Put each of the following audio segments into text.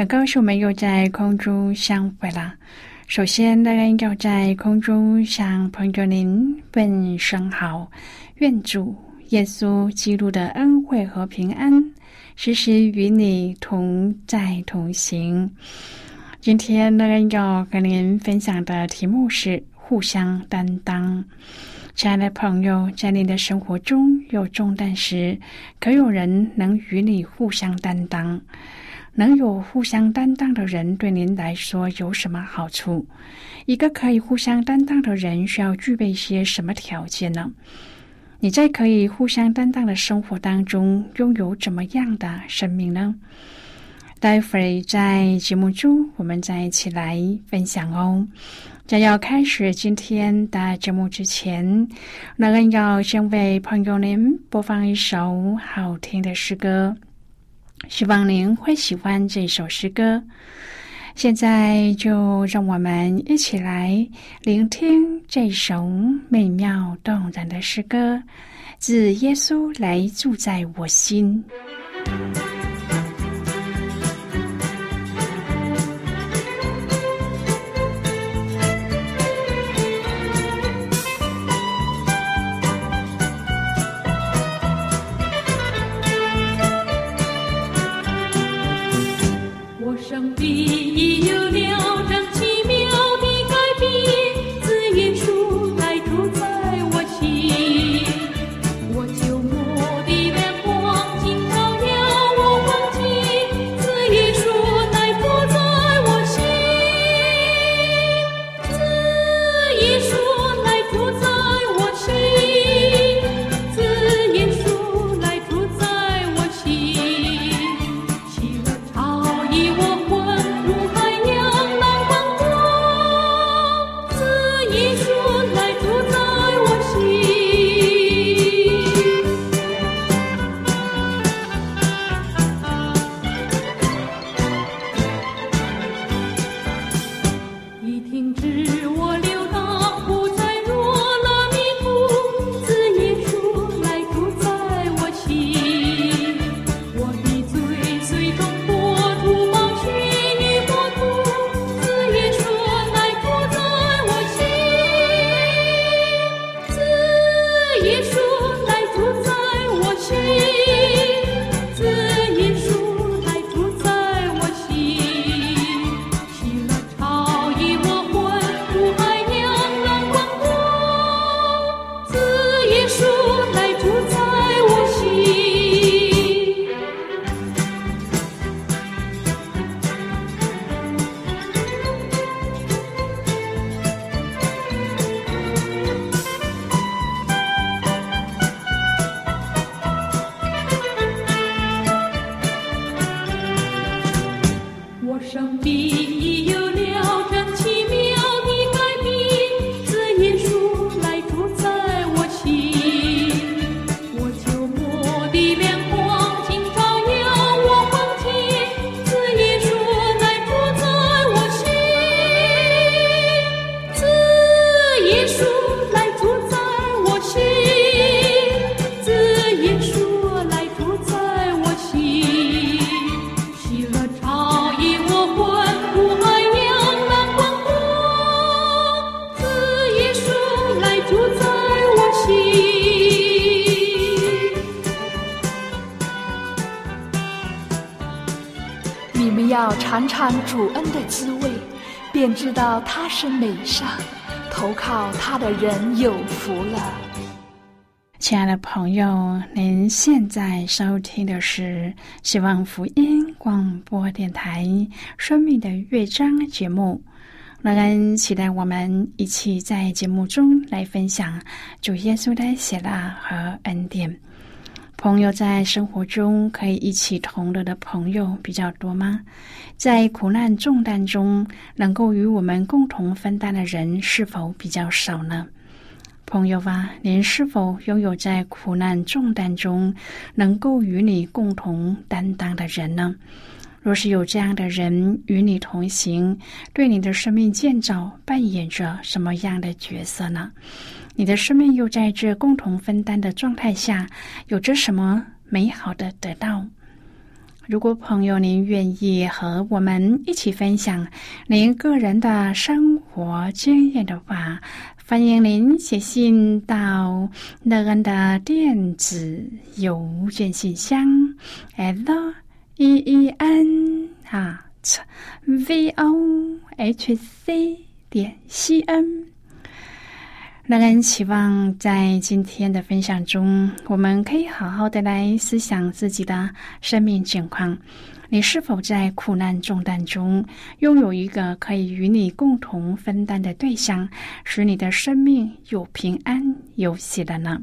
很高兴我们又在空中相会了。首先，当然要在空中向朋友您问声好，愿主耶稣基督的恩惠和平安时时与你同在同行。今天，当然要跟您分享的题目是互相担当。亲爱的朋友，在你的生活中有重担时，可有人能与你互相担当？能有互相担当的人，对您来说有什么好处？一个可以互相担当的人，需要具备些什么条件呢？你在可以互相担当的生活当中，拥有怎么样的生命呢？待会儿在节目中，我们再一起来分享哦。在要开始今天的节目之前，那恩要先为朋友您播放一首好听的诗歌。希望您会喜欢这首诗歌。现在就让我们一起来聆听这首美妙动人的诗歌，自耶稣来住在我心。be 主恩的滋味，便知道他是美善，投靠他的人有福了。亲爱的朋友，您现在收听的是希望福音广播电台《生命的乐章》节目。让人期待我们一起在节目中来分享主耶稣的喜乐和恩典。朋友在生活中可以一起同乐的朋友比较多吗？在苦难重担中能够与我们共同分担的人是否比较少呢？朋友啊，您是否拥有在苦难重担中能够与你共同担当的人呢？若是有这样的人与你同行，对你的生命建造扮演着什么样的角色呢？你的生命又在这共同分担的状态下，有着什么美好的得到？如果朋友您愿意和我们一起分享您个人的生活经验的话，欢迎您写信到乐恩的电子邮件信箱，l e e n 啊，v o h c 点 c n。乐恩期望在今天的分享中，我们可以好好的来思想自己的生命境况。你是否在苦难重担中拥有一个可以与你共同分担的对象，使你的生命有平安有喜乐呢？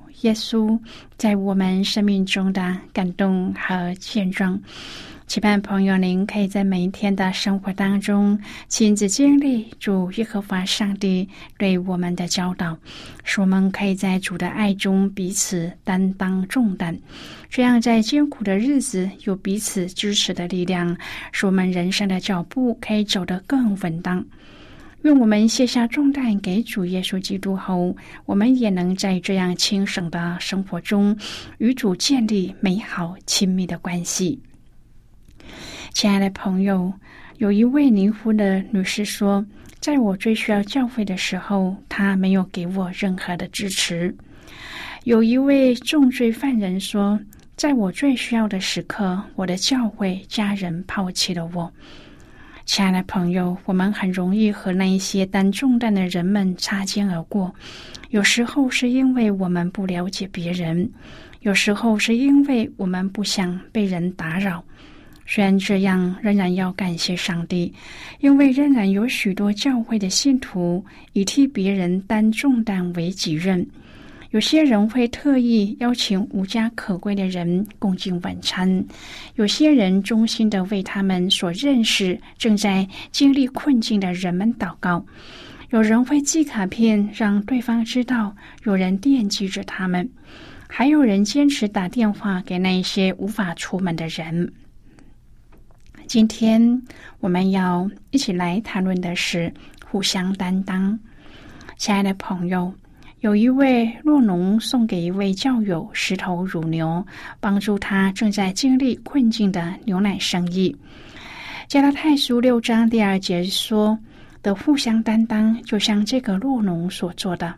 耶稣在我们生命中的感动和见证。期盼朋友，您可以在每一天的生活当中亲自经历主耶和华上帝对我们的教导，使我们可以在主的爱中彼此担当重担，这样在艰苦的日子有彼此支持的力量，使我们人生的脚步可以走得更稳当。愿我们卸下重担给主耶稣基督后，我们也能在这样轻省的生活中与主建立美好亲密的关系。亲爱的朋友，有一位离婚的女士说，在我最需要教会的时候，她没有给我任何的支持。有一位重罪犯人说，在我最需要的时刻，我的教会家人抛弃了我。亲爱的朋友，我们很容易和那一些担重担的人们擦肩而过。有时候是因为我们不了解别人，有时候是因为我们不想被人打扰。虽然这样，仍然要感谢上帝，因为仍然有许多教会的信徒以替别人担重担为己任。有些人会特意邀请无家可归的人共进晚餐，有些人衷心的为他们所认识正在经历困境的人们祷告。有人会寄卡片让对方知道有人惦记着他们，还有人坚持打电话给那些无法出门的人。今天我们要一起来谈论的是互相担当。亲爱的朋友，有一位弱农送给一位教友十头乳牛，帮助他正在经历困境的牛奶生意。加拉太书六章第二节说的互相担当，就像这个弱农所做的。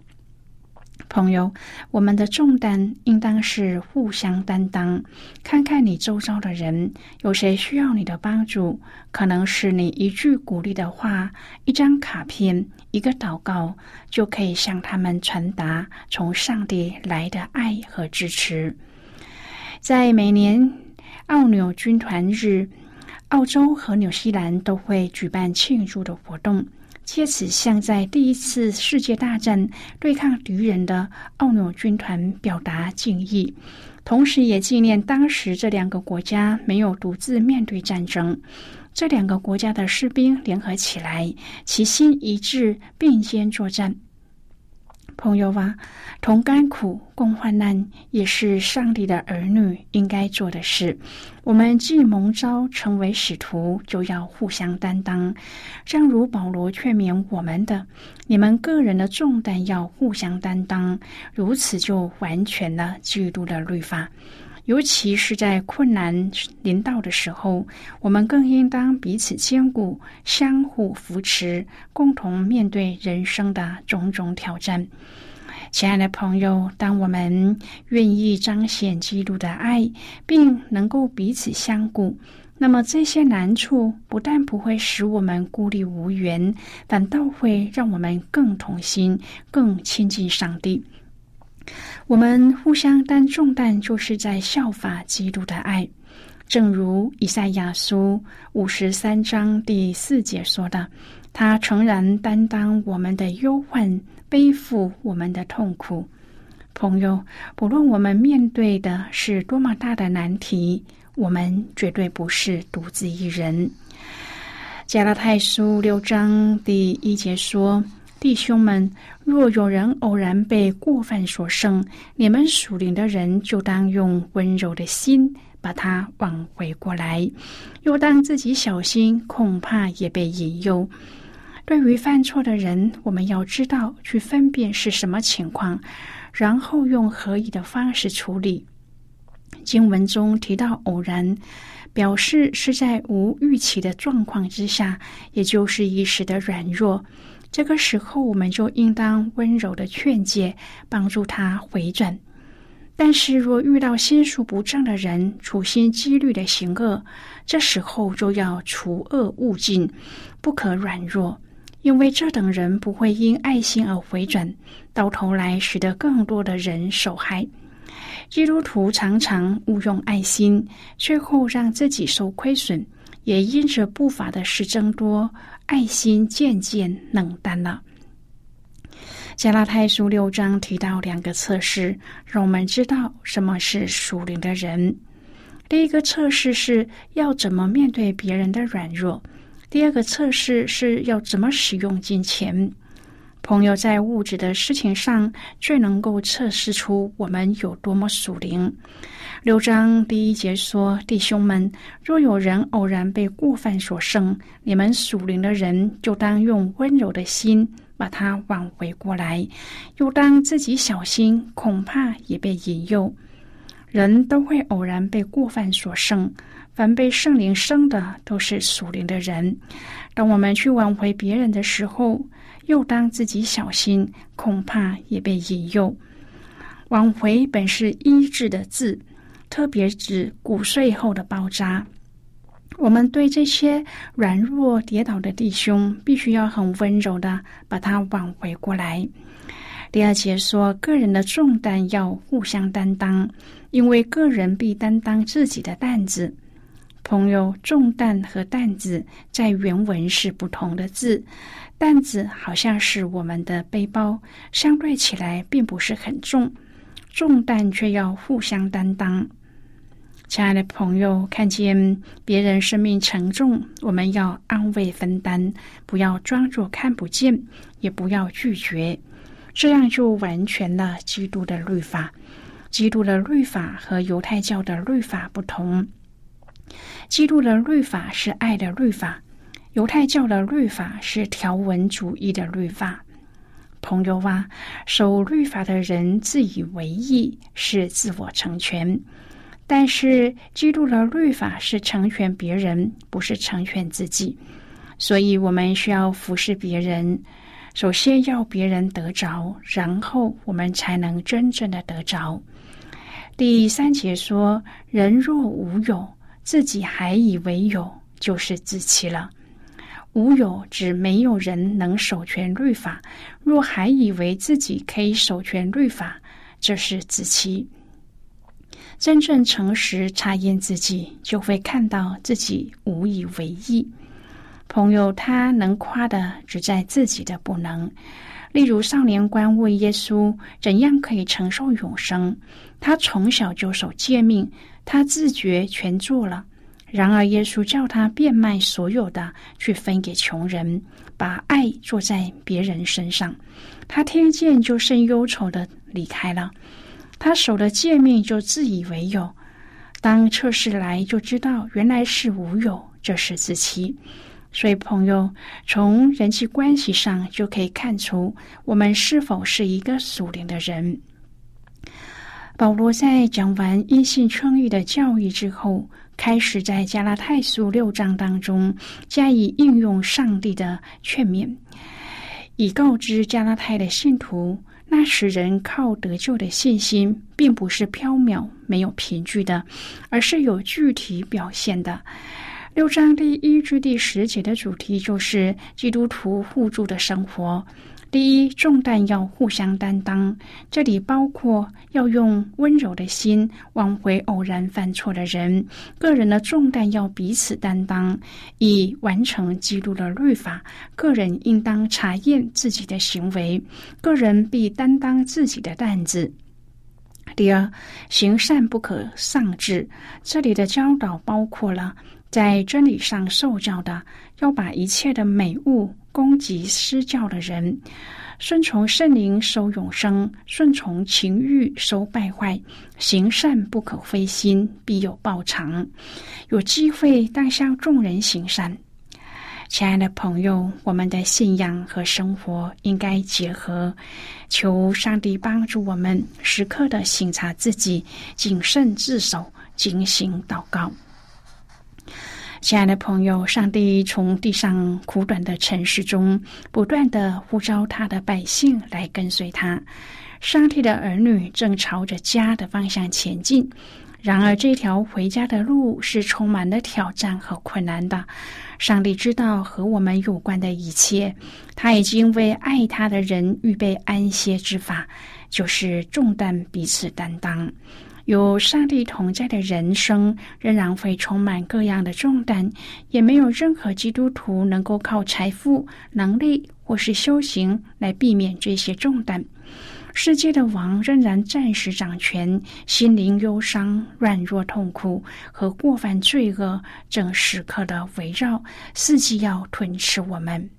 朋友，我们的重担应当是互相担当。看看你周遭的人，有谁需要你的帮助？可能是你一句鼓励的话、一张卡片、一个祷告，就可以向他们传达从上帝来的爱和支持。在每年澳纽军团日，澳洲和纽西兰都会举办庆祝的活动。借此向在第一次世界大战对抗敌人的奥纽军团表达敬意，同时也纪念当时这两个国家没有独自面对战争，这两个国家的士兵联合起来，齐心一致并肩作战。朋友啊，同甘苦共患难，也是上帝的儿女应该做的事。我们既蒙召成为使徒，就要互相担当。正如保罗劝勉我们的：“你们个人的重担要互相担当，如此就完全了基督的律法。”尤其是在困难临到的时候，我们更应当彼此兼顾，相互扶持，共同面对人生的种种挑战。亲爱的朋友，当我们愿意彰显基督的爱，并能够彼此相顾，那么这些难处不但不会使我们孤立无援，反倒会让我们更同心，更亲近上帝。我们互相担重担，就是在效法基督的爱。正如以赛亚书五十三章第四节说的：“他诚然担当我们的忧患，背负我们的痛苦。”朋友，不论我们面对的是多么大的难题，我们绝对不是独自一人。加拉太书六章第一节说。弟兄们，若有人偶然被过犯所胜，你们属灵的人就当用温柔的心把他挽回过来；又当自己小心，恐怕也被引诱。对于犯错的人，我们要知道去分辨是什么情况，然后用合宜的方式处理。经文中提到偶然，表示是在无预期的状况之下，也就是一时的软弱。这个时候，我们就应当温柔的劝诫，帮助他回转。但是，若遇到心术不正的人，处心积虑的行恶，这时候就要除恶务尽，不可软弱，因为这等人不会因爱心而回转，到头来使得更多的人受害。基督徒常常误用爱心，最后让自己受亏损，也因着不法的事增多。爱心渐渐冷淡了。加拉太书六章提到两个测试，让我们知道什么是属灵的人。第一个测试是要怎么面对别人的软弱；第二个测试是要怎么使用金钱。朋友在物质的事情上最能够测试出我们有多么属灵。六章第一节说：“弟兄们，若有人偶然被过犯所胜，你们属灵的人就当用温柔的心把他挽回过来；又当自己小心，恐怕也被引诱。人都会偶然被过犯所胜，凡被圣灵生的都是属灵的人。当我们去挽回别人的时候，又当自己小心，恐怕也被引诱。挽回本是医治的字。”特别指骨碎后的包扎。我们对这些软弱跌倒的弟兄，必须要很温柔的把他挽回过来。第二节说，个人的重担要互相担当，因为个人必担当自己的担子。朋友，重担和担子在原文是不同的字，担子好像是我们的背包，相对起来并不是很重，重担却要互相担当。亲爱的朋友，看见别人生命沉重，我们要安慰分担，不要装作看不见，也不要拒绝，这样就完全了基督的律法。基督的律法和犹太教的律法不同，基督的律法是爱的律法，犹太教的律法是条文主义的律法。朋友啊，守律法的人自以为意，是自我成全。但是，基督的律法是成全别人，不是成全自己。所以，我们需要服侍别人，首先要别人得着，然后我们才能真正的得着。第三节说：“人若无有，自己还以为有，就是自欺了。无有指没有人能守全律法，若还以为自己可以守全律法，这是自欺。”真正诚实查验自己，就会看到自己无以为意。朋友，他能夸的只在自己的不能。例如，少年官问耶稣怎样可以承受永生，他从小就守诫命，他自觉全做了。然而，耶稣叫他变卖所有的，去分给穷人，把爱做在别人身上。他听见就甚忧愁的离开了。他守的诫命就自以为有，当测试来就知道原来是无有，这是自欺。所以，朋友，从人际关系上就可以看出我们是否是一个属灵的人。保罗在讲完因信称义的教义之后，开始在加拉太书六章当中加以应用上帝的劝勉，以告知加拉太的信徒，那使人靠得救的信心，并不是缥缈没有凭据的，而是有具体表现的。六章第一至第十节的主题就是基督徒互助的生活。第一，重担要互相担当，这里包括要用温柔的心挽回偶然犯错的人；个人的重担要彼此担当，以完成基督的律法。个人应当查验自己的行为，个人必担当自己的担子。第二，行善不可丧志，这里的教导包括了。在真理上受教的，要把一切的美物供给施教的人；顺从圣灵收永生，顺从情欲收败坏。行善不可灰心，必有报偿。有机会当向众人行善。亲爱的朋友，我们的信仰和生活应该结合。求上帝帮助我们，时刻的省察自己，谨慎自守，警醒祷告。亲爱的朋友，上帝从地上苦短的城市中不断的呼召他的百姓来跟随他。上帝的儿女正朝着家的方向前进，然而这条回家的路是充满了挑战和困难的。上帝知道和我们有关的一切，他已经为爱他的人预备安歇之法，就是重担彼此担当。有上帝同在的人生，仍然会充满各样的重担，也没有任何基督徒能够靠财富、能力或是修行来避免这些重担。世界的王仍然暂时掌权，心灵忧伤、软弱、痛苦和过犯罪恶正时刻的围绕，伺机要吞噬我们。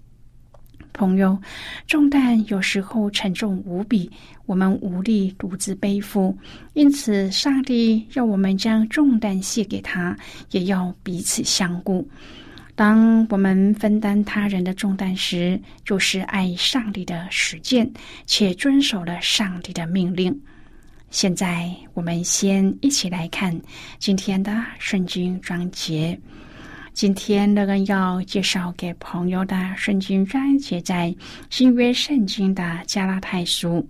朋友，重担有时候沉重无比，我们无力独自背负，因此上帝要我们将重担卸给他，也要彼此相顾。当我们分担他人的重担时，就是爱上帝的实践，且遵守了上帝的命令。现在，我们先一起来看今天的圣经章节。今天乐恩要介绍给朋友的圣经章节在新约圣经的加拉太书。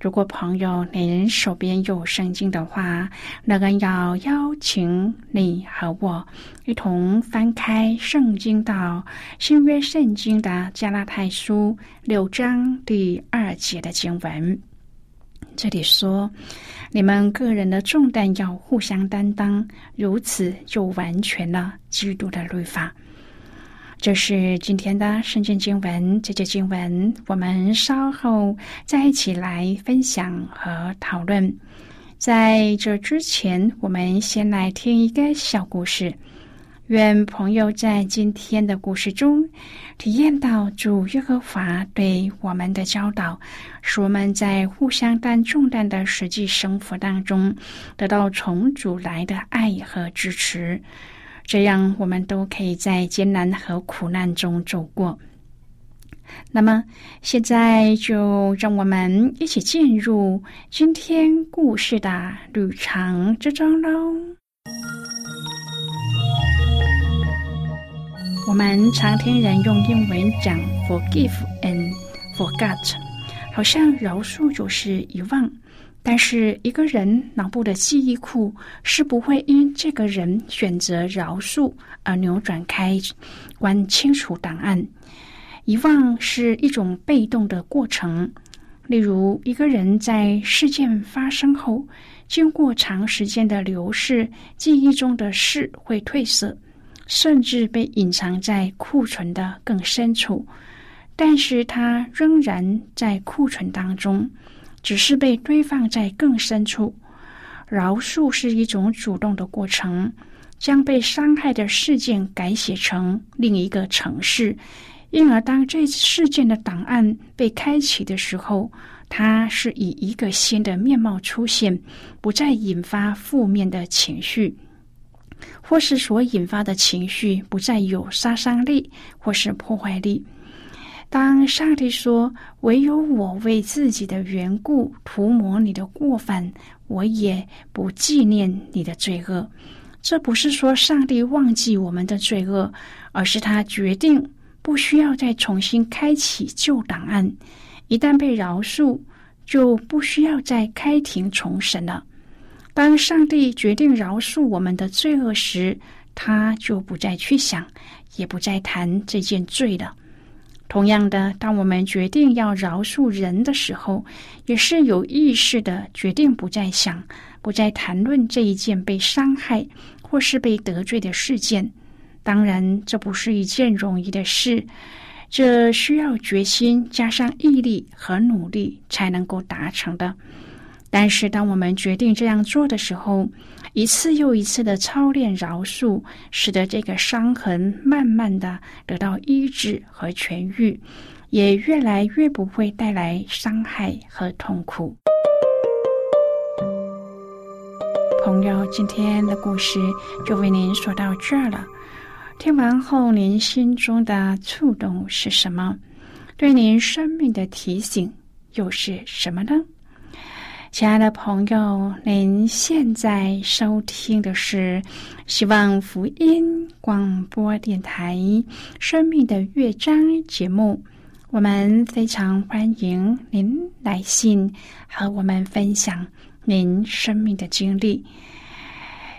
如果朋友您手边有圣经的话，乐恩要邀请你和我一同翻开圣经到新约圣经的加拉太书六章第二节的经文。这里说。你们个人的重担要互相担当，如此就完全了基督的律法。这是今天的圣经经文，这节经文我们稍后再一起来分享和讨论。在这之前，我们先来听一个小故事。愿朋友在今天的故事中体验到主耶和华对我们的教导，使我们在互相担重担的实际生活当中得到从主来的爱和支持，这样我们都可以在艰难和苦难中走过。那么，现在就让我们一起进入今天故事的旅程之中喽。我们常听人用英文讲 “forgive and forget”，好像饶恕就是遗忘。但是一个人脑部的记忆库是不会因这个人选择饶恕而扭转开关清除档案。遗忘是一种被动的过程。例如，一个人在事件发生后，经过长时间的流逝，记忆中的事会褪色。甚至被隐藏在库存的更深处，但是它仍然在库存当中，只是被堆放在更深处。饶恕是一种主动的过程，将被伤害的事件改写成另一个城市，因而当这事件的档案被开启的时候，它是以一个新的面貌出现，不再引发负面的情绪，或是所引发的情绪不再有杀伤力或是破坏力。当上帝说：“唯有我为自己的缘故涂抹你的过犯，我也不纪念你的罪恶。”这不是说上帝忘记我们的罪恶，而是他决定不需要再重新开启旧档案。一旦被饶恕，就不需要再开庭重审了。当上帝决定饶恕我们的罪恶时，他就不再去想，也不再谈这件罪了。同样的，当我们决定要饶恕人的时候，也是有意识的决定不再想。不再谈论这一件被伤害或是被得罪的事件。当然，这不是一件容易的事，这需要决心加上毅力和努力才能够达成的。但是，当我们决定这样做的时候，一次又一次的操练饶恕，使得这个伤痕慢慢的得到医治和痊愈，也越来越不会带来伤害和痛苦。朋友，今天的故事就为您说到这儿了。听完后，您心中的触动是什么？对您生命的提醒又是什么呢？亲爱的朋友，您现在收听的是希望福音广播电台《生命的乐章》节目。我们非常欢迎您来信和我们分享。您生命的经历。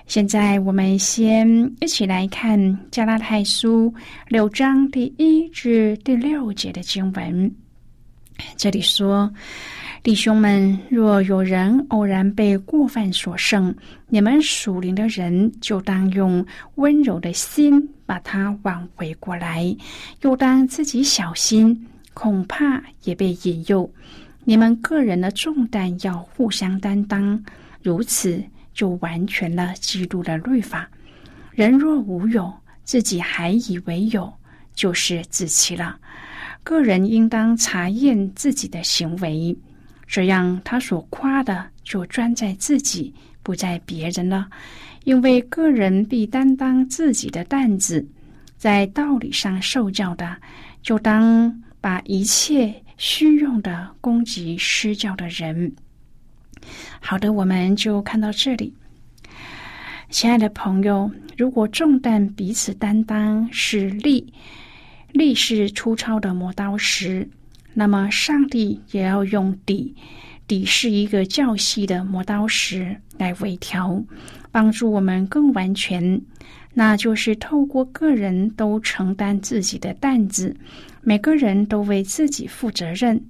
现在，我们先一起来看《加拉太书》六章第一至第六节的经文。这里说：“弟兄们，若有人偶然被过犯所胜，你们属灵的人就当用温柔的心把他挽回过来，又当自己小心，恐怕也被引诱。”你们个人的重担要互相担当，如此就完全了基督的律法。人若无有，自己还以为有，就是自欺了。个人应当查验自己的行为，这样他所夸的就专在自己，不在别人了。因为个人必担当自己的担子，在道理上受教的，就当把一切。虚用的攻击施教的人。好的，我们就看到这里。亲爱的朋友，如果重担彼此担当是力，力是粗糙的磨刀石，那么上帝也要用底，底是一个较细的磨刀石来微调，帮助我们更完全。那就是透过个人都承担自己的担子。每个人都为自己负责任，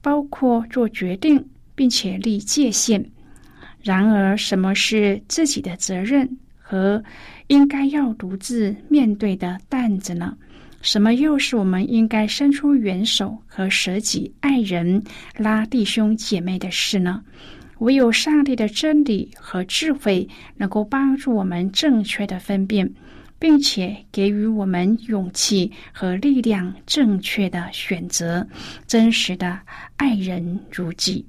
包括做决定，并且立界限。然而，什么是自己的责任和应该要独自面对的担子呢？什么又是我们应该伸出援手和舍己爱人、拉弟兄姐妹的事呢？唯有上帝的真理和智慧能够帮助我们正确的分辨。并且给予我们勇气和力量，正确的选择，真实的爱人如己。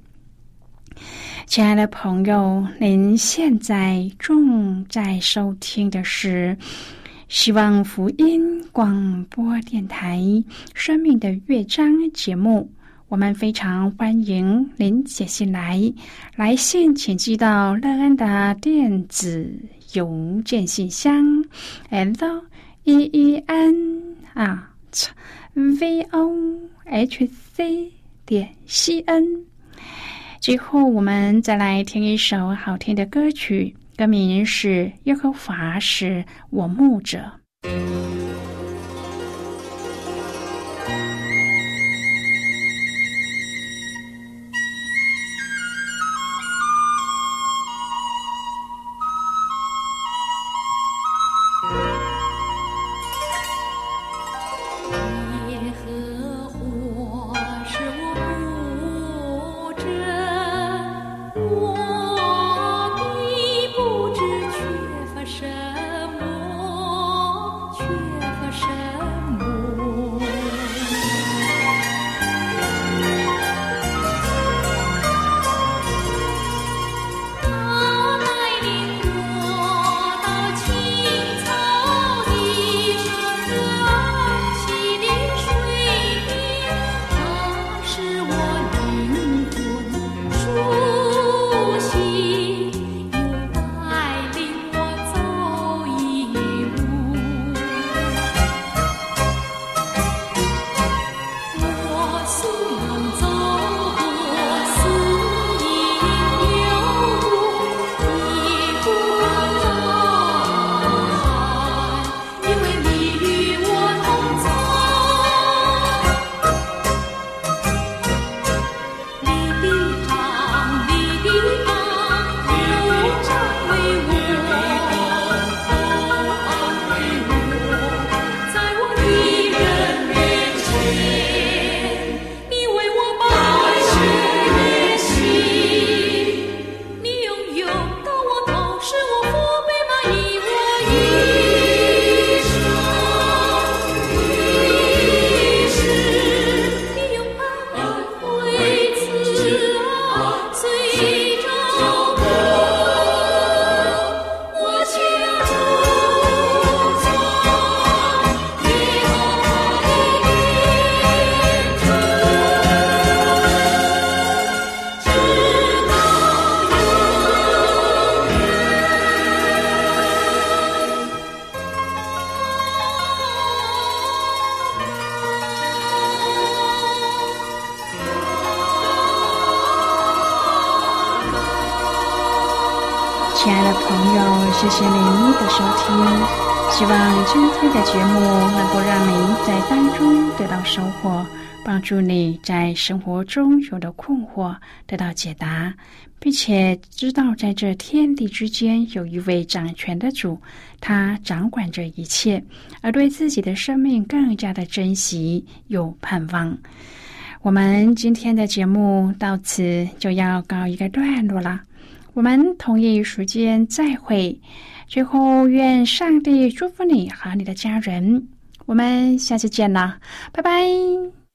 亲爱的朋友，您现在正在收听的是希望福音广播电台《生命的乐章》节目。我们非常欢迎您写信来，来信请寄到乐安的电子邮件信箱，l e e n 啊，v o h c 点 c n。最后，我们再来听一首好听的歌曲，歌名是《耶和华是我牧者》。节目能够让您在当中得到收获，帮助你在生活中有的困惑得到解答，并且知道在这天地之间有一位掌权的主，他掌管着一切，而对自己的生命更加的珍惜有盼望。我们今天的节目到此就要告一个段落了，我们同一时间再会。最后，愿上帝祝福你和你的家人。我们下次见啦，拜拜。